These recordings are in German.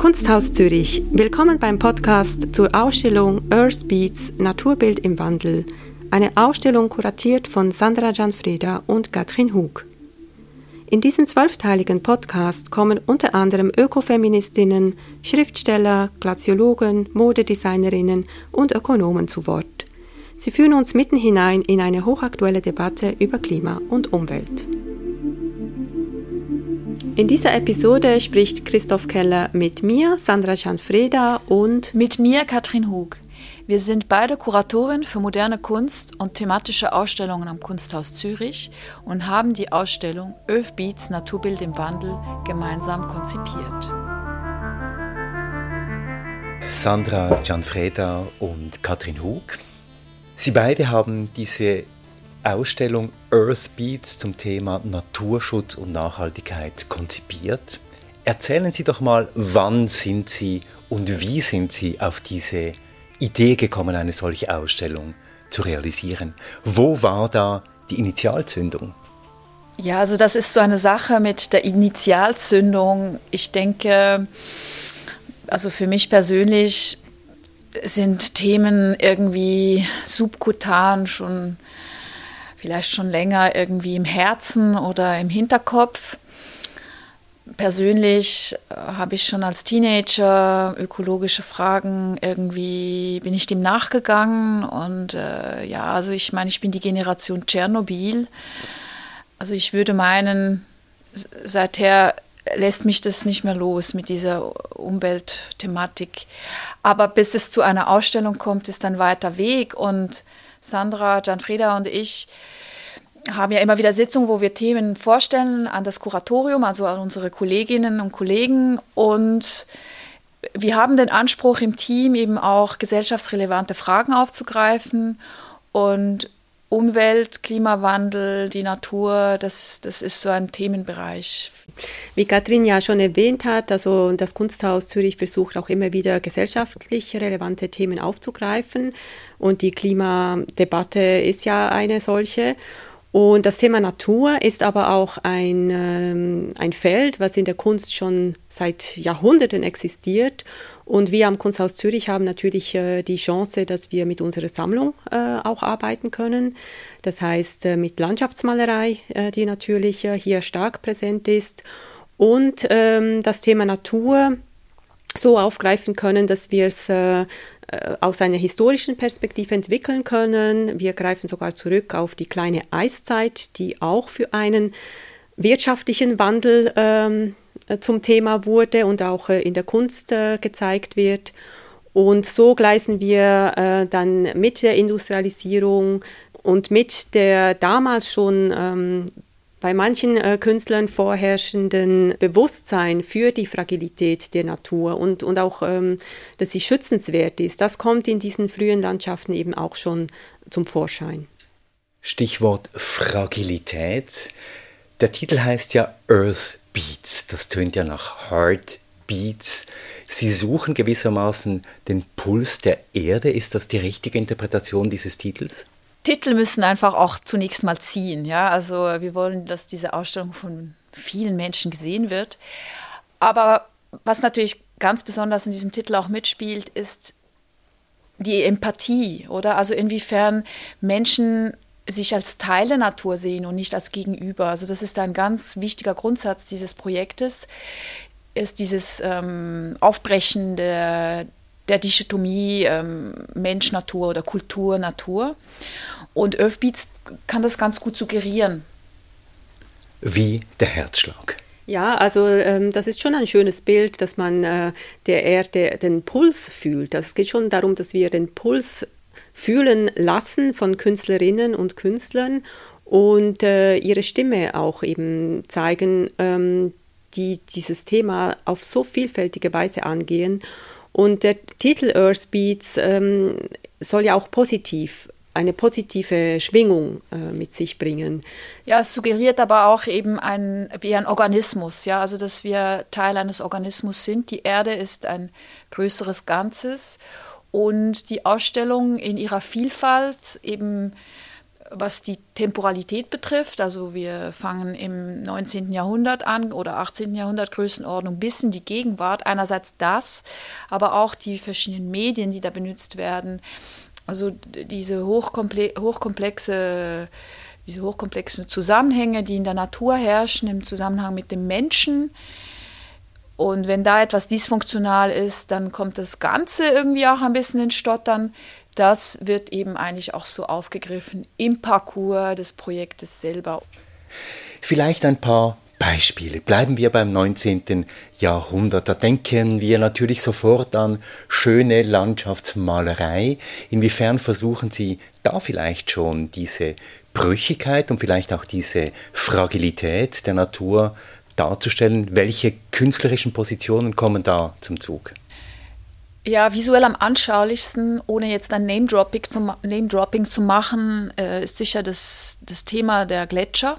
Kunsthaus Zürich, willkommen beim Podcast zur Ausstellung Earth Beats Naturbild im Wandel. Eine Ausstellung kuratiert von Sandra Gianfreda und Katrin Hug. In diesem zwölfteiligen Podcast kommen unter anderem Ökofeministinnen, Schriftsteller, Glaziologen, Modedesignerinnen und Ökonomen zu Wort. Sie führen uns mitten hinein in eine hochaktuelle Debatte über Klima und Umwelt. In dieser Episode spricht Christoph Keller mit mir, Sandra Gianfreda und mit mir, Katrin Hug. Wir sind beide Kuratorin für moderne Kunst und thematische Ausstellungen am Kunsthaus Zürich und haben die Ausstellung Earth Beats Naturbild im Wandel gemeinsam konzipiert. Sandra Gianfreda und Katrin Hug. Sie beide haben diese Ausstellung Earth Beats zum Thema Naturschutz und Nachhaltigkeit konzipiert. Erzählen Sie doch mal, wann sind Sie und wie sind Sie auf diese Idee gekommen, eine solche Ausstellung zu realisieren? Wo war da die Initialzündung? Ja, also das ist so eine Sache mit der Initialzündung. Ich denke, also für mich persönlich sind Themen irgendwie subkutan schon vielleicht schon länger irgendwie im Herzen oder im Hinterkopf persönlich äh, habe ich schon als Teenager ökologische Fragen irgendwie, bin ich dem nachgegangen und äh, ja, also ich meine, ich bin die Generation Tschernobyl. Also ich würde meinen, seither lässt mich das nicht mehr los mit dieser Umweltthematik. Aber bis es zu einer Ausstellung kommt, ist ein weiter Weg und Sandra, Gianfreda und ich, haben ja immer wieder Sitzungen, wo wir Themen vorstellen an das Kuratorium, also an unsere Kolleginnen und Kollegen. Und wir haben den Anspruch im Team eben auch gesellschaftsrelevante Fragen aufzugreifen und Umwelt, Klimawandel, die Natur, das, das ist so ein Themenbereich. Wie Katrin ja schon erwähnt hat, also das Kunsthaus Zürich versucht auch immer wieder gesellschaftlich relevante Themen aufzugreifen und die Klimadebatte ist ja eine solche. Und das Thema Natur ist aber auch ein, ähm, ein Feld, was in der Kunst schon seit Jahrhunderten existiert. Und wir am Kunsthaus Zürich haben natürlich äh, die Chance, dass wir mit unserer Sammlung äh, auch arbeiten können. Das heißt äh, mit Landschaftsmalerei, äh, die natürlich äh, hier stark präsent ist. Und ähm, das Thema Natur so aufgreifen können, dass wir es äh, äh, aus einer historischen Perspektive entwickeln können. Wir greifen sogar zurück auf die kleine Eiszeit, die auch für einen wirtschaftlichen Wandel ähm, äh, zum Thema wurde und auch äh, in der Kunst äh, gezeigt wird. Und so gleisen wir äh, dann mit der Industrialisierung und mit der damals schon ähm, bei manchen äh, Künstlern vorherrschenden Bewusstsein für die Fragilität der Natur und, und auch, ähm, dass sie schützenswert ist, das kommt in diesen frühen Landschaften eben auch schon zum Vorschein. Stichwort Fragilität. Der Titel heißt ja Earth Beats. Das tönt ja nach Heart Beats. Sie suchen gewissermaßen den Puls der Erde. Ist das die richtige Interpretation dieses Titels? Titel müssen einfach auch zunächst mal ziehen. Ja? Also wir wollen, dass diese Ausstellung von vielen Menschen gesehen wird. Aber was natürlich ganz besonders in diesem Titel auch mitspielt, ist die Empathie, oder? Also inwiefern Menschen sich als Teil der Natur sehen und nicht als Gegenüber. Also das ist ein ganz wichtiger Grundsatz dieses Projektes, ist dieses ähm, Aufbrechen der, der Dichotomie ähm, Mensch-Natur oder Kultur-Natur. Und Earthbeats kann das ganz gut suggerieren. Wie der Herzschlag. Ja, also ähm, das ist schon ein schönes Bild, dass man äh, der Erde den Puls fühlt. Es geht schon darum, dass wir den Puls fühlen lassen von Künstlerinnen und Künstlern und äh, ihre Stimme auch eben zeigen, ähm, die dieses Thema auf so vielfältige Weise angehen. Und der Titel Earth Beats ähm, soll ja auch positiv eine positive Schwingung äh, mit sich bringen. Ja, es suggeriert aber auch eben ein, wie ein Organismus, ja, also dass wir Teil eines Organismus sind. Die Erde ist ein größeres Ganzes und die Ausstellung in ihrer Vielfalt eben was die Temporalität betrifft. Also wir fangen im 19. Jahrhundert an oder 18. Jahrhundert Größenordnung bis in die Gegenwart. Einerseits das, aber auch die verschiedenen Medien, die da benutzt werden. Also diese hochkomple hochkomplexe diese hochkomplexen Zusammenhänge, die in der Natur herrschen, im Zusammenhang mit dem Menschen. Und wenn da etwas dysfunktional ist, dann kommt das Ganze irgendwie auch ein bisschen ins Stottern. Das wird eben eigentlich auch so aufgegriffen im Parcours des Projektes selber. Vielleicht ein paar Beispiele. Bleiben wir beim 19. Jahrhundert. Da denken wir natürlich sofort an schöne Landschaftsmalerei. Inwiefern versuchen Sie da vielleicht schon diese Brüchigkeit und vielleicht auch diese Fragilität der Natur darzustellen? Welche künstlerischen Positionen kommen da zum Zug? Ja, visuell am anschaulichsten, ohne jetzt ein Name-Dropping zu, Name zu machen, äh, ist sicher das, das Thema der Gletscher.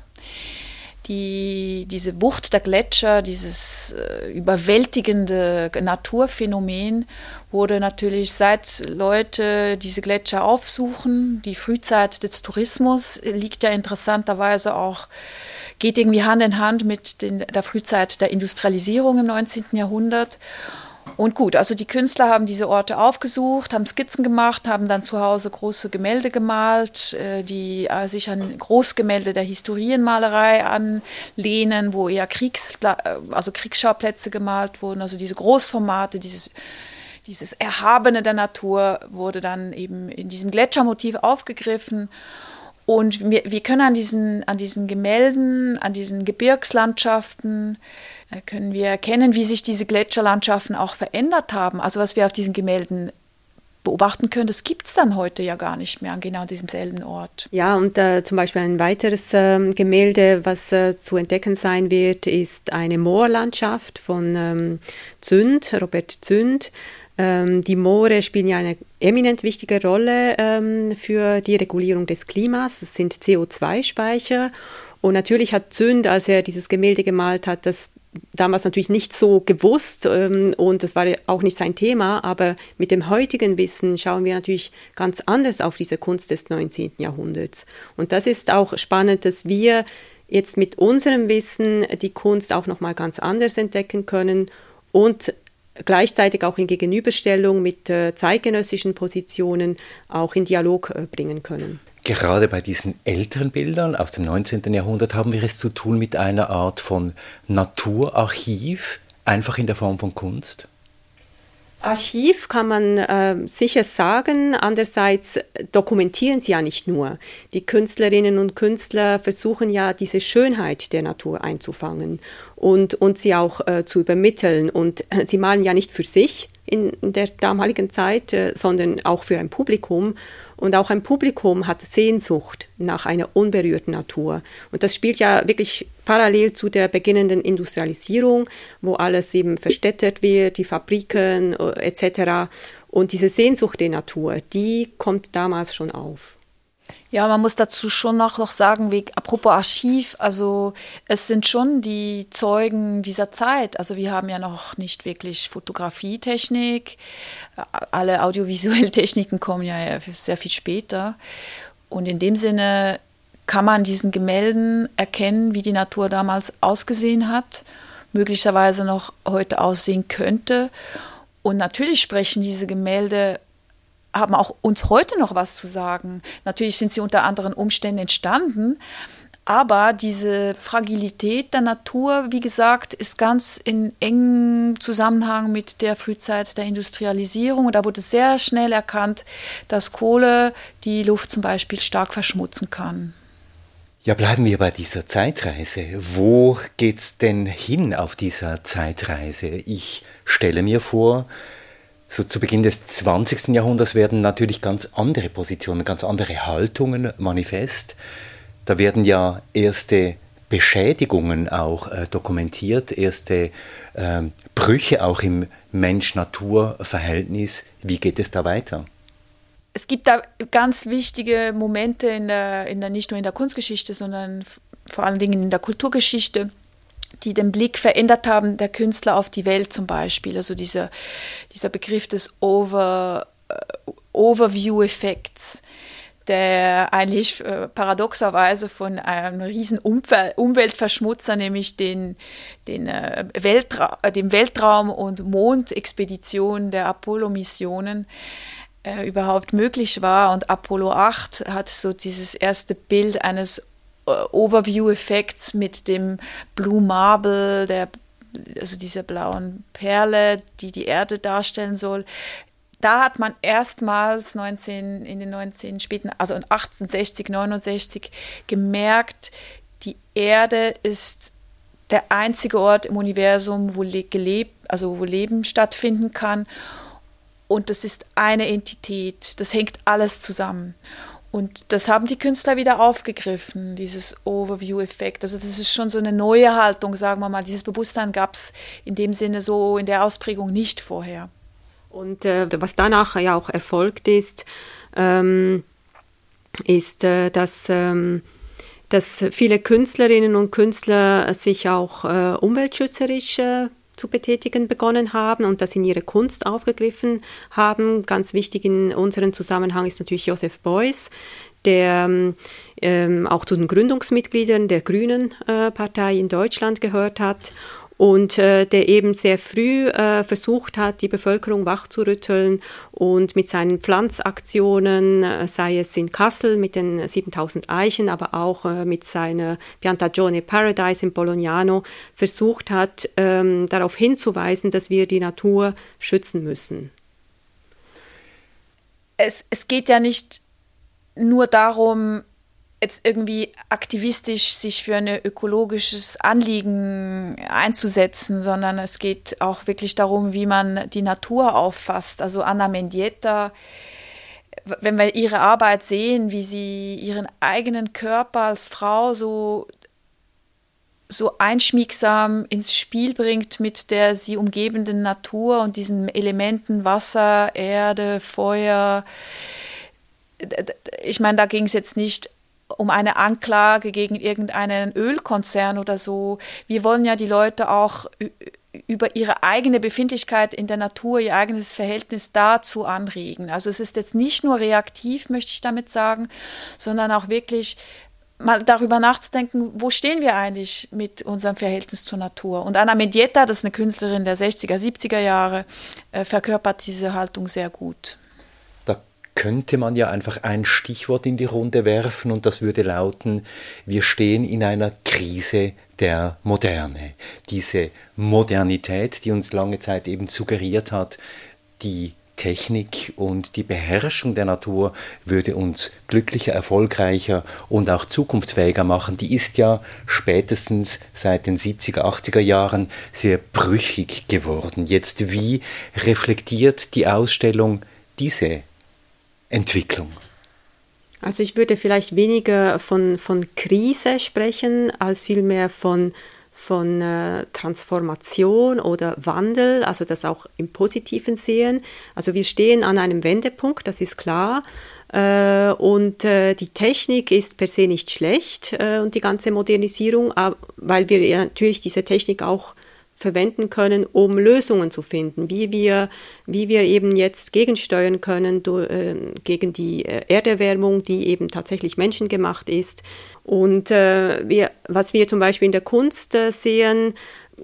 Die, diese Wucht der Gletscher, dieses äh, überwältigende Naturphänomen wurde natürlich seit Leute diese Gletscher aufsuchen, die Frühzeit des Tourismus liegt ja interessanterweise auch, geht irgendwie Hand in Hand mit den, der Frühzeit der Industrialisierung im 19. Jahrhundert. Und gut, also die Künstler haben diese Orte aufgesucht, haben Skizzen gemacht, haben dann zu Hause große Gemälde gemalt, äh, die äh, sich an Großgemälde der Historienmalerei anlehnen, wo eher Kriegs, äh, also Kriegsschauplätze gemalt wurden, also diese Großformate, dieses dieses Erhabene der Natur wurde dann eben in diesem Gletschermotiv aufgegriffen. Und wir, wir können an diesen, an diesen Gemälden, an diesen Gebirgslandschaften, äh, können wir erkennen, wie sich diese Gletscherlandschaften auch verändert haben. Also was wir auf diesen Gemälden beobachten können, das gibt es dann heute ja gar nicht mehr an genau diesem selben Ort. Ja, und äh, zum Beispiel ein weiteres äh, Gemälde, was äh, zu entdecken sein wird, ist eine Moorlandschaft von ähm, Zünd, Robert Zünd. Ähm, die Moore spielen ja eine eminent wichtige Rolle ähm, für die Regulierung des Klimas. Es sind CO2-Speicher. Und natürlich hat Zünd, als er dieses Gemälde gemalt hat, das damals natürlich nicht so gewusst ähm, und das war auch nicht sein Thema, aber mit dem heutigen Wissen schauen wir natürlich ganz anders auf diese Kunst des 19. Jahrhunderts. Und das ist auch spannend, dass wir jetzt mit unserem Wissen die Kunst auch nochmal ganz anders entdecken können und gleichzeitig auch in Gegenüberstellung mit äh, zeitgenössischen Positionen auch in Dialog äh, bringen können. Gerade bei diesen älteren Bildern aus dem 19. Jahrhundert haben wir es zu tun mit einer Art von Naturarchiv, einfach in der Form von Kunst. Archiv kann man äh, sicher sagen. Andererseits dokumentieren sie ja nicht nur. Die Künstlerinnen und Künstler versuchen ja diese Schönheit der Natur einzufangen und, und sie auch äh, zu übermitteln. Und äh, sie malen ja nicht für sich, in der damaligen Zeit, äh, sondern auch für ein Publikum. Und auch ein Publikum hat Sehnsucht nach einer unberührten Natur. Und das spielt ja wirklich parallel zu der beginnenden Industrialisierung, wo alles eben verstädtert wird, die Fabriken äh, etc. Und diese Sehnsucht der Natur, die kommt damals schon auf. Ja, man muss dazu schon noch, noch sagen, wie, apropos Archiv, also es sind schon die Zeugen dieser Zeit. Also wir haben ja noch nicht wirklich Fotografietechnik. Alle audiovisuellen Techniken kommen ja sehr viel später. Und in dem Sinne kann man diesen Gemälden erkennen, wie die Natur damals ausgesehen hat, möglicherweise noch heute aussehen könnte. Und natürlich sprechen diese Gemälde haben auch uns heute noch was zu sagen. Natürlich sind sie unter anderen Umständen entstanden, aber diese Fragilität der Natur, wie gesagt, ist ganz in engem Zusammenhang mit der Frühzeit der Industrialisierung. Da wurde sehr schnell erkannt, dass Kohle die Luft zum Beispiel stark verschmutzen kann. Ja, bleiben wir bei dieser Zeitreise. Wo geht's denn hin auf dieser Zeitreise? Ich stelle mir vor, so zu Beginn des 20. Jahrhunderts werden natürlich ganz andere Positionen, ganz andere Haltungen manifest. Da werden ja erste Beschädigungen auch äh, dokumentiert, erste äh, Brüche auch im Mensch-Natur-Verhältnis. Wie geht es da weiter? Es gibt da ganz wichtige Momente in der, in der, nicht nur in der Kunstgeschichte, sondern vor allen Dingen in der Kulturgeschichte die den Blick verändert haben, der Künstler auf die Welt zum Beispiel. Also dieser, dieser Begriff des Over, uh, Overview-Effekts. der eigentlich äh, paradoxerweise von einem riesen Umwel Umweltverschmutzer, nämlich den, den, äh, Weltra äh, dem Weltraum- und Mondexpedition der Apollo-Missionen äh, überhaupt möglich war. Und Apollo 8 hat so dieses erste Bild eines Overview-Effekts mit dem Blue Marble, der also dieser blauen Perle, die die Erde darstellen soll, da hat man erstmals 19, in den 19 späten, also 1860, 69 gemerkt, die Erde ist der einzige Ort im Universum, wo, gelebt, also wo Leben stattfinden kann. Und das ist eine Entität. Das hängt alles zusammen. Und das haben die Künstler wieder aufgegriffen, dieses Overview-Effekt. Also das ist schon so eine neue Haltung, sagen wir mal. Dieses Bewusstsein gab es in dem Sinne so in der Ausprägung nicht vorher. Und äh, was danach ja auch erfolgt ist, ähm, ist, äh, dass, ähm, dass viele Künstlerinnen und Künstler sich auch äh, umweltschützerisch äh, zu betätigen begonnen haben und das in ihre Kunst aufgegriffen haben. Ganz wichtig in unserem Zusammenhang ist natürlich Joseph Beuys, der ähm, auch zu den Gründungsmitgliedern der Grünen äh, Partei in Deutschland gehört hat und äh, der eben sehr früh äh, versucht hat, die Bevölkerung wachzurütteln und mit seinen Pflanzaktionen, äh, sei es in Kassel mit den 7000 Eichen, aber auch äh, mit seiner Piantagione Paradise in Bolognano versucht hat, ähm, darauf hinzuweisen, dass wir die Natur schützen müssen. Es, es geht ja nicht nur darum, jetzt irgendwie aktivistisch sich für ein ökologisches Anliegen einzusetzen, sondern es geht auch wirklich darum, wie man die Natur auffasst. Also Anna Mendieta, wenn wir ihre Arbeit sehen, wie sie ihren eigenen Körper als Frau so so einschmiegsam ins Spiel bringt mit der sie umgebenden Natur und diesen Elementen Wasser, Erde, Feuer. Ich meine, da ging es jetzt nicht um eine Anklage gegen irgendeinen Ölkonzern oder so. Wir wollen ja die Leute auch über ihre eigene Befindlichkeit in der Natur, ihr eigenes Verhältnis dazu anregen. Also es ist jetzt nicht nur reaktiv, möchte ich damit sagen, sondern auch wirklich mal darüber nachzudenken, wo stehen wir eigentlich mit unserem Verhältnis zur Natur. Und Anna Medieta, das ist eine Künstlerin der 60er, 70er Jahre, äh, verkörpert diese Haltung sehr gut könnte man ja einfach ein Stichwort in die Runde werfen und das würde lauten, wir stehen in einer Krise der Moderne. Diese Modernität, die uns lange Zeit eben suggeriert hat, die Technik und die Beherrschung der Natur würde uns glücklicher, erfolgreicher und auch zukunftsfähiger machen, die ist ja spätestens seit den 70er, 80er Jahren sehr brüchig geworden. Jetzt wie reflektiert die Ausstellung diese Entwicklung? Also ich würde vielleicht weniger von, von Krise sprechen, als vielmehr von, von äh, Transformation oder Wandel, also das auch im positiven sehen. Also wir stehen an einem Wendepunkt, das ist klar. Äh, und äh, die Technik ist per se nicht schlecht äh, und die ganze Modernisierung, weil wir natürlich diese Technik auch verwenden können, um Lösungen zu finden, wie wir, wie wir eben jetzt gegensteuern können du, äh, gegen die äh, Erderwärmung, die eben tatsächlich menschengemacht ist. Und äh, wir, was wir zum Beispiel in der Kunst äh, sehen,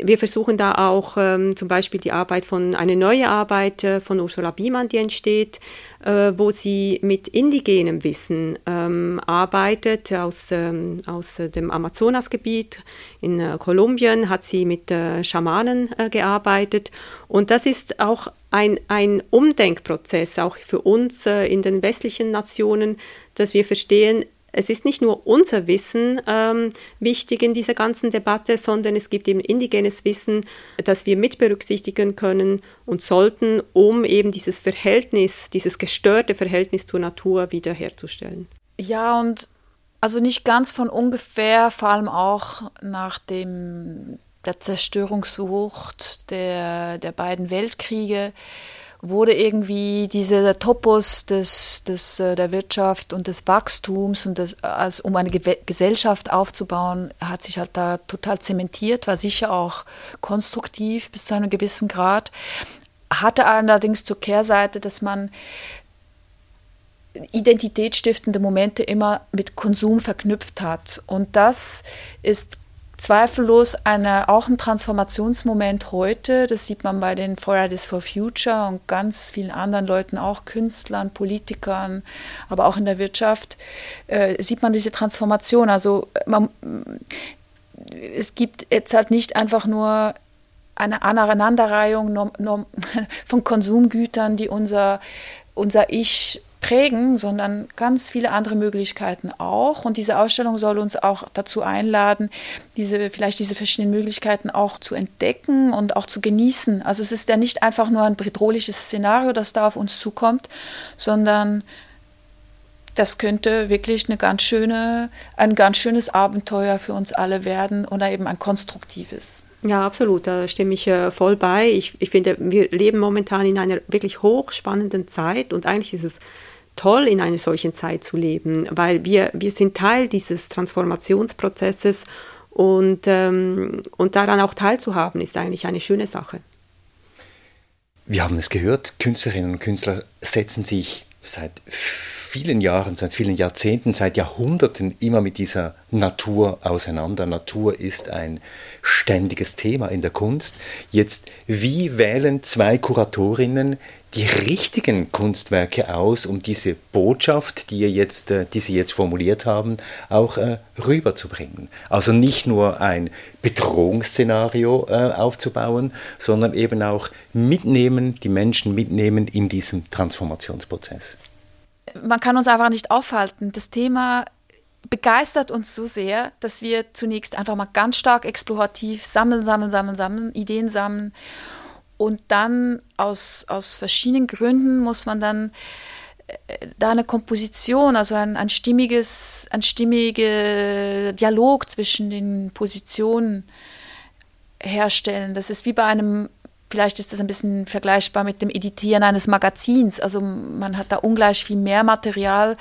wir versuchen da auch ähm, zum Beispiel die Arbeit von, eine neue Arbeit äh, von Ursula Biemann, die entsteht, äh, wo sie mit indigenem Wissen ähm, arbeitet aus, ähm, aus dem Amazonasgebiet. In äh, Kolumbien hat sie mit äh, Schamanen äh, gearbeitet. Und das ist auch ein, ein Umdenkprozess, auch für uns äh, in den westlichen Nationen, dass wir verstehen, es ist nicht nur unser Wissen ähm, wichtig in dieser ganzen Debatte, sondern es gibt eben indigenes Wissen, das wir mit berücksichtigen können und sollten, um eben dieses Verhältnis, dieses gestörte Verhältnis zur Natur wiederherzustellen. Ja, und also nicht ganz von ungefähr, vor allem auch nach dem, der Zerstörungswucht der, der beiden Weltkriege wurde irgendwie dieser Topos des, des, äh, der Wirtschaft und des Wachstums und des, als, um eine Ge Gesellschaft aufzubauen, hat sich halt da total zementiert, war sicher auch konstruktiv bis zu einem gewissen Grad, hatte allerdings zur Kehrseite, dass man identitätsstiftende Momente immer mit Konsum verknüpft hat. Und das ist zweifellos eine, auch ein Transformationsmoment heute. Das sieht man bei den Fridays for Future und ganz vielen anderen Leuten, auch Künstlern, Politikern, aber auch in der Wirtschaft, äh, sieht man diese Transformation. Also man, es gibt jetzt halt nicht einfach nur eine Aneinanderreihung von Konsumgütern, die unser, unser Ich prägen, sondern ganz viele andere Möglichkeiten auch. Und diese Ausstellung soll uns auch dazu einladen, diese, vielleicht diese verschiedenen Möglichkeiten auch zu entdecken und auch zu genießen. Also es ist ja nicht einfach nur ein bedrohliches Szenario, das da auf uns zukommt, sondern das könnte wirklich eine ganz schöne, ein ganz schönes Abenteuer für uns alle werden oder eben ein konstruktives. Ja, absolut, da stimme ich äh, voll bei. Ich, ich finde, wir leben momentan in einer wirklich hochspannenden Zeit und eigentlich ist es toll, in einer solchen Zeit zu leben, weil wir, wir sind Teil dieses Transformationsprozesses und, ähm, und daran auch teilzuhaben, ist eigentlich eine schöne Sache. Wir haben es gehört, Künstlerinnen und Künstler setzen sich seit vielen Jahren, seit vielen Jahrzehnten, seit Jahrhunderten immer mit dieser Natur auseinander. Natur ist ein ständiges Thema in der Kunst. Jetzt, wie wählen zwei Kuratorinnen die richtigen Kunstwerke aus, um diese Botschaft, die, jetzt, äh, die Sie jetzt formuliert haben, auch äh, rüberzubringen. Also nicht nur ein Bedrohungsszenario äh, aufzubauen, sondern eben auch mitnehmen, die Menschen mitnehmen in diesem Transformationsprozess. Man kann uns einfach nicht aufhalten. Das Thema begeistert uns so sehr, dass wir zunächst einfach mal ganz stark explorativ sammeln, sammeln, sammeln, sammeln, Ideen sammeln und dann aus, aus verschiedenen Gründen muss man dann äh, da eine Komposition, also ein, ein stimmiges, ein stimmiger Dialog zwischen den Positionen herstellen. Das ist wie bei einem, vielleicht ist das ein bisschen vergleichbar mit dem Editieren eines Magazins. Also man hat da ungleich viel mehr Material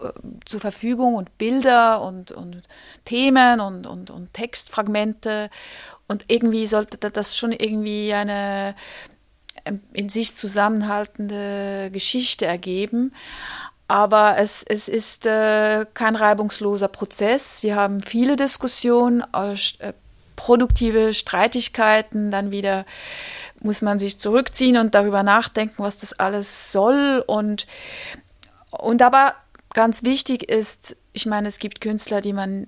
äh, zur Verfügung und Bilder und, und Themen und, und, und Textfragmente. Und irgendwie sollte das schon irgendwie eine ähm, in sich zusammenhaltende Geschichte ergeben. Aber es, es ist äh, kein reibungsloser Prozess. Wir haben viele Diskussionen, äh, produktive Streitigkeiten, dann wieder muss man sich zurückziehen und darüber nachdenken, was das alles soll. Und, und aber ganz wichtig ist, ich meine, es gibt Künstler, die man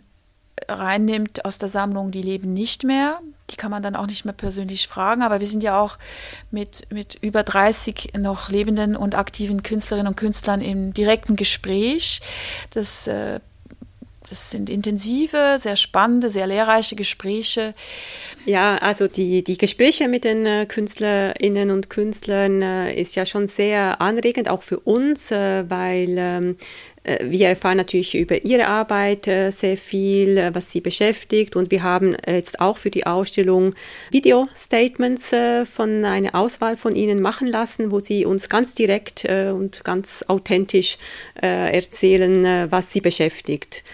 reinnimmt aus der Sammlung, die leben nicht mehr. Die kann man dann auch nicht mehr persönlich fragen. Aber wir sind ja auch mit, mit über 30 noch lebenden und aktiven Künstlerinnen und Künstlern im direkten Gespräch. Das, äh, das sind intensive, sehr spannende, sehr lehrreiche Gespräche. Ja, also die, die Gespräche mit den äh, Künstlerinnen und Künstlern äh, ist ja schon sehr anregend, auch für uns, äh, weil ähm, äh, wir erfahren natürlich über ihre Arbeit sehr viel, was sie beschäftigt. Und wir haben jetzt auch für die Ausstellung Video-Statements von einer Auswahl von ihnen machen lassen, wo sie uns ganz direkt und ganz authentisch erzählen, was sie beschäftigt.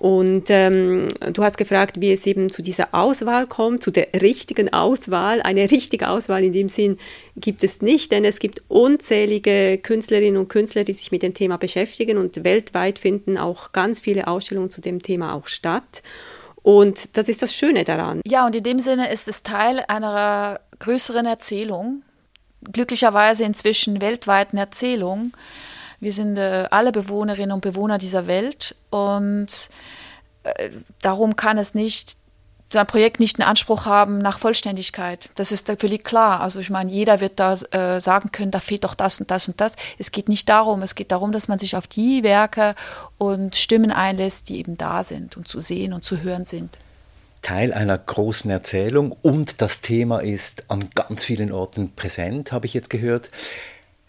Und ähm, du hast gefragt, wie es eben zu dieser Auswahl kommt, zu der richtigen Auswahl. Eine richtige Auswahl in dem Sinn gibt es nicht, denn es gibt unzählige Künstlerinnen und Künstler, die sich mit dem Thema beschäftigen und weltweit finden auch ganz viele Ausstellungen zu dem Thema auch statt. Und das ist das Schöne daran. Ja, und in dem Sinne ist es Teil einer größeren Erzählung, glücklicherweise inzwischen weltweiten Erzählung, wir sind äh, alle Bewohnerinnen und Bewohner dieser Welt und äh, darum kann es nicht ein Projekt nicht einen Anspruch haben nach Vollständigkeit. Das ist völlig klar. Also ich meine, jeder wird da äh, sagen können, da fehlt doch das und das und das. Es geht nicht darum. Es geht darum, dass man sich auf die Werke und Stimmen einlässt, die eben da sind und zu sehen und zu hören sind. Teil einer großen Erzählung und das Thema ist an ganz vielen Orten präsent, habe ich jetzt gehört.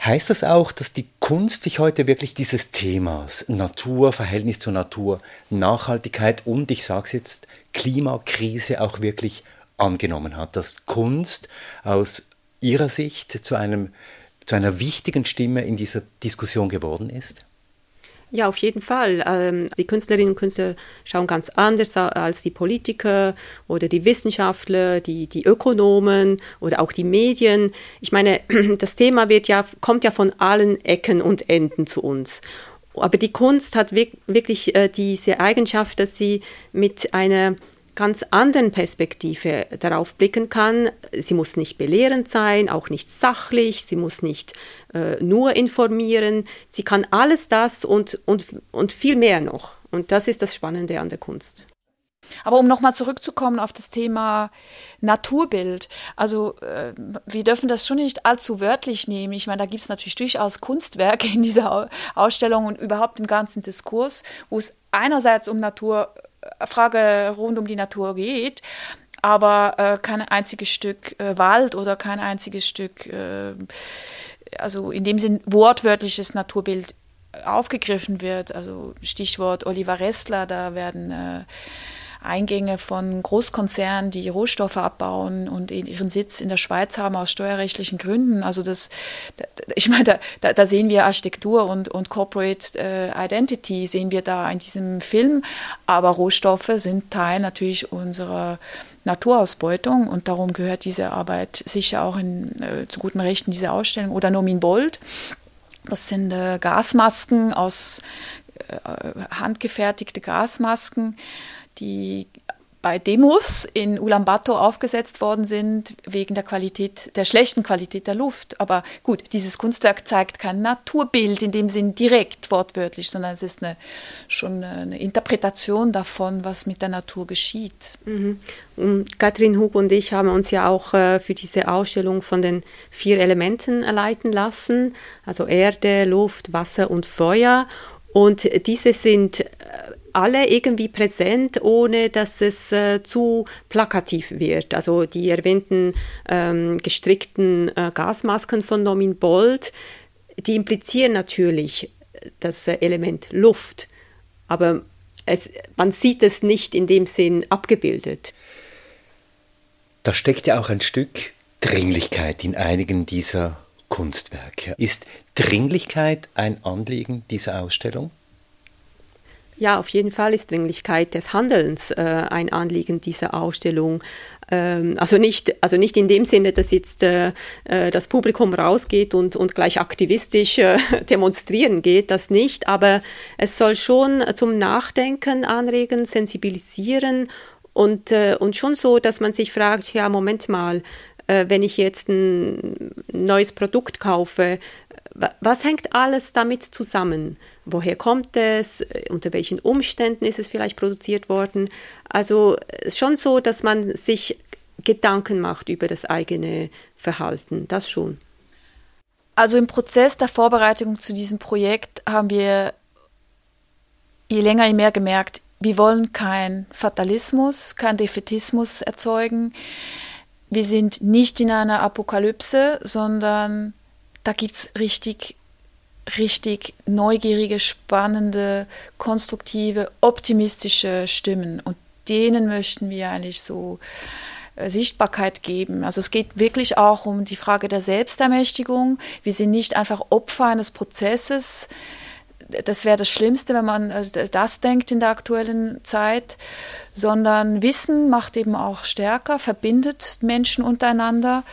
Heißt das auch, dass die Kunst sich heute wirklich dieses Themas Natur, Verhältnis zur Natur, Nachhaltigkeit und ich sage es jetzt Klimakrise auch wirklich angenommen hat, dass Kunst aus Ihrer Sicht zu, einem, zu einer wichtigen Stimme in dieser Diskussion geworden ist? Ja, auf jeden Fall. Ähm, die Künstlerinnen und Künstler schauen ganz anders als die Politiker oder die Wissenschaftler, die, die Ökonomen oder auch die Medien. Ich meine, das Thema wird ja, kommt ja von allen Ecken und Enden zu uns. Aber die Kunst hat wirklich äh, diese Eigenschaft, dass sie mit einer ganz anderen Perspektive darauf blicken kann. Sie muss nicht belehrend sein, auch nicht sachlich, sie muss nicht äh, nur informieren, sie kann alles das und, und, und viel mehr noch. Und das ist das Spannende an der Kunst. Aber um nochmal zurückzukommen auf das Thema Naturbild, also äh, wir dürfen das schon nicht allzu wörtlich nehmen. Ich meine, da gibt es natürlich durchaus Kunstwerke in dieser Ausstellung und überhaupt im ganzen Diskurs, wo es einerseits um Natur Frage rund um die Natur geht, aber äh, kein einziges Stück äh, Wald oder kein einziges Stück, äh, also in dem Sinn wortwörtliches Naturbild aufgegriffen wird. Also Stichwort Oliver Restler, da werden äh, Eingänge von Großkonzernen, die Rohstoffe abbauen und ihren Sitz in der Schweiz haben aus steuerrechtlichen Gründen. Also das, ich meine, da, da sehen wir Architektur und, und Corporate äh, Identity, sehen wir da in diesem Film. Aber Rohstoffe sind Teil natürlich unserer Naturausbeutung und darum gehört diese Arbeit sicher auch in, äh, zu guten Rechten dieser Ausstellung. Oder Nomin Bold. Das sind äh, Gasmasken aus äh, handgefertigte Gasmasken, die bei Demos in Ulaanbaatar aufgesetzt worden sind wegen der Qualität, der schlechten Qualität der Luft. Aber gut, dieses Kunstwerk zeigt kein Naturbild in dem Sinn direkt wortwörtlich, sondern es ist eine, schon eine Interpretation davon, was mit der Natur geschieht. Mhm. Und Katrin Hub und ich haben uns ja auch äh, für diese Ausstellung von den vier Elementen leiten lassen, also Erde, Luft, Wasser und Feuer. Und diese sind äh, alle irgendwie präsent, ohne dass es äh, zu plakativ wird. Also die erwähnten ähm, gestrickten äh, Gasmasken von Nomin Bold, die implizieren natürlich das äh, Element Luft, aber es, man sieht es nicht in dem Sinn abgebildet. Da steckt ja auch ein Stück Dringlichkeit in einigen dieser Kunstwerke. Ist Dringlichkeit ein Anliegen dieser Ausstellung? Ja, auf jeden Fall ist Dringlichkeit des Handelns äh, ein Anliegen dieser Ausstellung. Ähm, also, nicht, also nicht in dem Sinne, dass jetzt äh, äh das Publikum rausgeht und, und gleich aktivistisch äh, demonstrieren geht, das nicht, aber es soll schon zum Nachdenken anregen, sensibilisieren und, äh, und schon so, dass man sich fragt, ja, Moment mal, äh, wenn ich jetzt ein neues Produkt kaufe, was hängt alles damit zusammen? Woher kommt es? Unter welchen Umständen ist es vielleicht produziert worden? Also es ist schon so, dass man sich Gedanken macht über das eigene Verhalten. Das schon. Also im Prozess der Vorbereitung zu diesem Projekt haben wir je länger, je mehr gemerkt, wir wollen keinen Fatalismus, keinen Defetismus erzeugen. Wir sind nicht in einer Apokalypse, sondern da gibt es richtig, richtig neugierige, spannende, konstruktive, optimistische Stimmen. Und denen möchten wir eigentlich so äh, Sichtbarkeit geben. Also es geht wirklich auch um die Frage der Selbstermächtigung. Wir sind nicht einfach Opfer eines Prozesses. Das wäre das Schlimmste, wenn man äh, das denkt in der aktuellen Zeit, sondern Wissen macht eben auch stärker, verbindet Menschen untereinander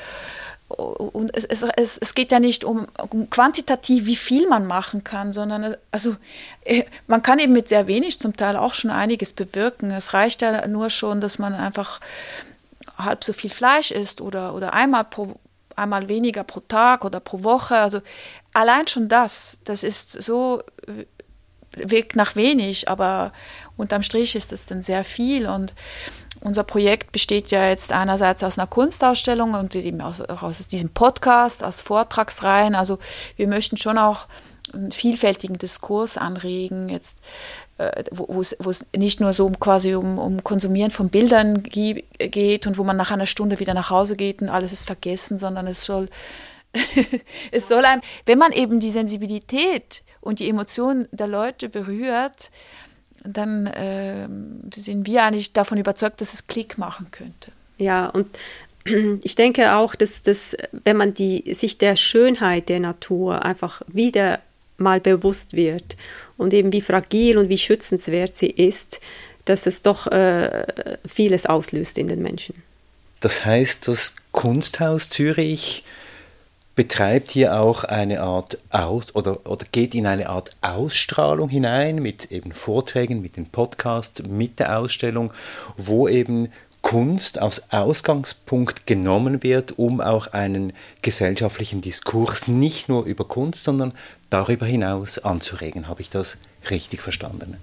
und es, es, es, geht ja nicht um, um, quantitativ, wie viel man machen kann, sondern also äh, man kann eben mit sehr wenig zum Teil auch schon einiges bewirken. Es reicht ja nur schon, dass man einfach halb so viel Fleisch isst oder, oder einmal, pro, einmal weniger pro Tag oder pro Woche. Also allein schon das, das ist so wirkt nach wenig, aber unterm Strich ist es dann sehr viel und unser Projekt besteht ja jetzt einerseits aus einer Kunstausstellung und eben auch aus diesem Podcast, aus Vortragsreihen. Also wir möchten schon auch einen vielfältigen Diskurs anregen, jetzt, wo, es nicht nur so quasi um, um Konsumieren von Bildern geht und wo man nach einer Stunde wieder nach Hause geht und alles ist vergessen, sondern es soll, es soll einem, wenn man eben die Sensibilität und die Emotionen der Leute berührt, dann äh, sind wir eigentlich davon überzeugt, dass es Klick machen könnte. Ja, und ich denke auch, dass, dass wenn man die, sich der Schönheit der Natur einfach wieder mal bewusst wird und eben wie fragil und wie schützenswert sie ist, dass es doch äh, vieles auslöst in den Menschen. Das heißt, das Kunsthaus Zürich betreibt hier auch eine Art Aus oder, oder geht in eine Art Ausstrahlung hinein mit eben Vorträgen, mit den Podcasts, mit der Ausstellung, wo eben Kunst als Ausgangspunkt genommen wird, um auch einen gesellschaftlichen Diskurs nicht nur über Kunst, sondern darüber hinaus anzuregen. Habe ich das richtig verstanden?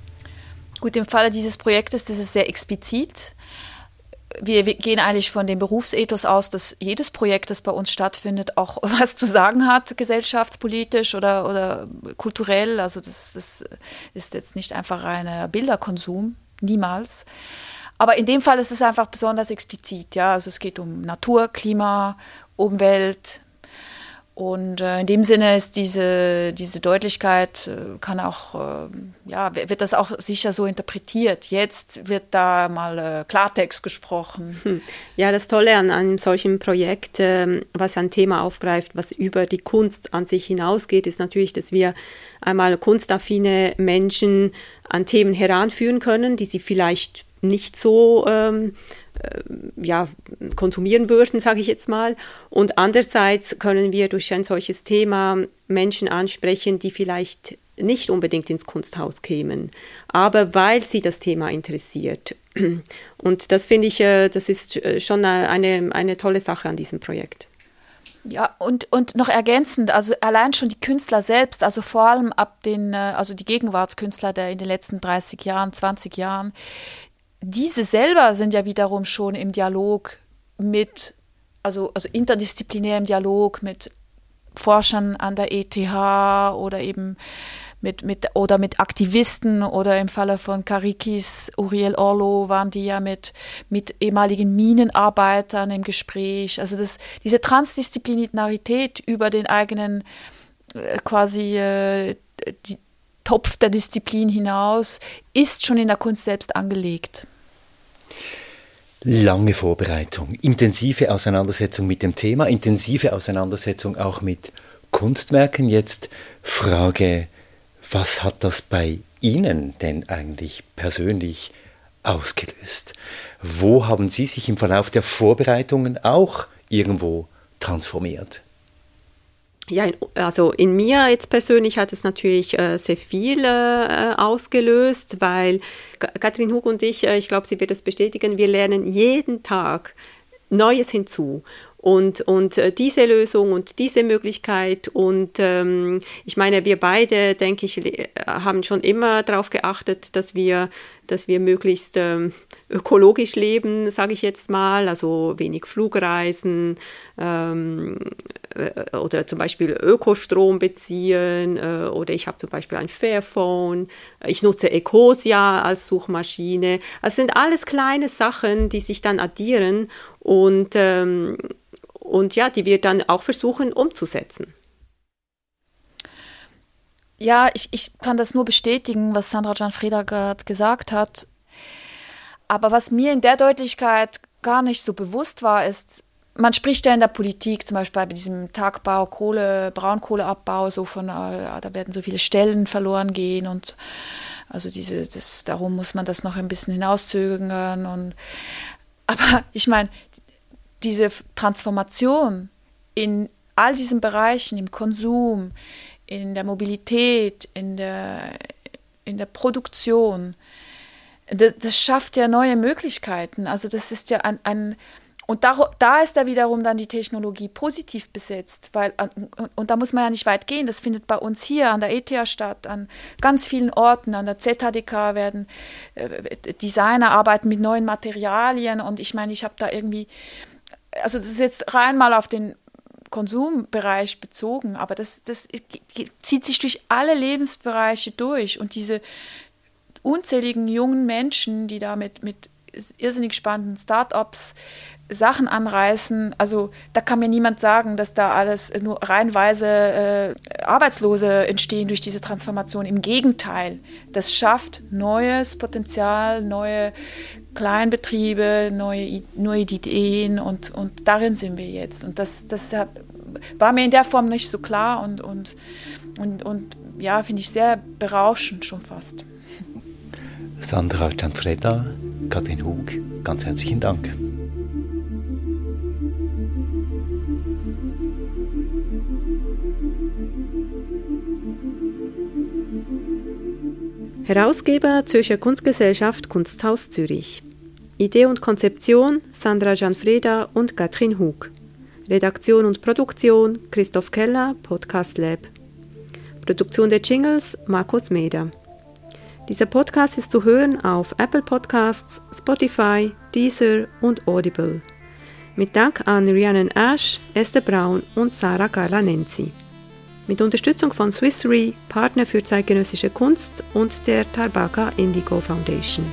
Gut, im Falle dieses Projektes, das ist sehr explizit. Wir, wir, gehen eigentlich von dem Berufsethos aus, dass jedes Projekt, das bei uns stattfindet, auch was zu sagen hat, gesellschaftspolitisch oder, oder kulturell. Also das, das ist jetzt nicht einfach reiner Bilderkonsum, niemals. Aber in dem Fall ist es einfach besonders explizit, ja. Also es geht um Natur, Klima, Umwelt. Und äh, in dem Sinne ist diese, diese Deutlichkeit, äh, kann auch, äh, ja, wird das auch sicher so interpretiert. Jetzt wird da mal äh, Klartext gesprochen. Hm. Ja, das Tolle an einem solchen Projekt, ähm, was ein Thema aufgreift, was über die Kunst an sich hinausgeht, ist natürlich, dass wir einmal kunstaffine Menschen an Themen heranführen können, die sie vielleicht nicht so ähm, äh, ja, konsumieren würden, sage ich jetzt mal. Und andererseits können wir durch ein solches Thema Menschen ansprechen, die vielleicht nicht unbedingt ins Kunsthaus kämen, aber weil sie das Thema interessiert. Und das finde ich, äh, das ist äh, schon eine, eine tolle Sache an diesem Projekt. Ja, und, und noch ergänzend, also allein schon die Künstler selbst, also vor allem ab den, also die Gegenwartskünstler der in den letzten 30 Jahren, 20 Jahren, diese selber sind ja wiederum schon im Dialog mit, also, also interdisziplinär im Dialog mit Forschern an der ETH oder eben mit, mit, oder mit Aktivisten oder im Falle von Karikis, Uriel Orlo waren die ja mit, mit ehemaligen Minenarbeitern im Gespräch. Also das, diese Transdisziplinarität über den eigenen äh, quasi äh, die, Topf der Disziplin hinaus ist schon in der Kunst selbst angelegt. Lange Vorbereitung, intensive Auseinandersetzung mit dem Thema, intensive Auseinandersetzung auch mit Kunstwerken. Jetzt Frage, was hat das bei Ihnen denn eigentlich persönlich ausgelöst? Wo haben Sie sich im Verlauf der Vorbereitungen auch irgendwo transformiert? Ja, also in mir jetzt persönlich hat es natürlich äh, sehr viel äh, ausgelöst, weil Katrin Hug und ich, äh, ich glaube, sie wird es bestätigen, wir lernen jeden Tag Neues hinzu. Und, und äh, diese Lösung und diese Möglichkeit und ähm, ich meine, wir beide, denke ich, haben schon immer darauf geachtet, dass wir, dass wir möglichst ähm, ökologisch leben, sage ich jetzt mal, also wenig Flugreisen ähm, äh, oder zum Beispiel Ökostrom beziehen äh, oder ich habe zum Beispiel ein Fairphone, ich nutze Ecosia als Suchmaschine. Das sind alles kleine Sachen, die sich dann addieren und ähm, und ja, die wir dann auch versuchen umzusetzen. Ja, ich, ich kann das nur bestätigen, was Sandra Gianfreda gerade gesagt hat. Aber was mir in der Deutlichkeit gar nicht so bewusst war, ist, man spricht ja in der Politik zum Beispiel bei diesem Tagbau, Kohle, Braunkohleabbau, so von, äh, da werden so viele Stellen verloren gehen und also diese, das, darum muss man das noch ein bisschen hinauszögern und aber ich meine, diese Transformation in all diesen Bereichen, im Konsum, in der Mobilität, in der, in der Produktion, das, das schafft ja neue Möglichkeiten. Also das ist ja ein, ein und da, da ist da wiederum dann die Technologie positiv besetzt, weil, und, und, da muss man ja nicht weit gehen, das findet bei uns hier an der ETH statt, an ganz vielen Orten, an der ZHDK werden äh, Designer arbeiten mit neuen Materialien. Und ich meine, ich habe da irgendwie also das ist jetzt rein mal auf den Konsumbereich bezogen, aber das, das zieht sich durch alle Lebensbereiche durch und diese unzähligen jungen Menschen, die da mit, mit irrsinnig spannenden Startups Sachen anreißen. Also da kann mir niemand sagen, dass da alles nur reinweise äh, Arbeitslose entstehen durch diese Transformation. Im Gegenteil, das schafft neues Potenzial, neue Kleinbetriebe, neue, neue Ideen und, und darin sind wir jetzt. Und das, das war mir in der Form nicht so klar und, und, und, und ja, finde ich sehr berauschend schon fast. Sandra Gianfreda, Katrin Hug, ganz herzlichen Dank. Herausgeber Zürcher Kunstgesellschaft Kunsthaus Zürich. Idee und Konzeption Sandra Gianfreda und Katrin Hug. Redaktion und Produktion Christoph Keller, Podcast Lab. Produktion der Jingles Markus Meder. Dieser Podcast ist zu hören auf Apple Podcasts, Spotify, Deezer und Audible. Mit Dank an Rhiannon Ash, Esther Braun und Sarah Carla Nenzi. Mit Unterstützung von Swiss Re, Partner für zeitgenössische Kunst und der Tarbaka Indigo Foundation.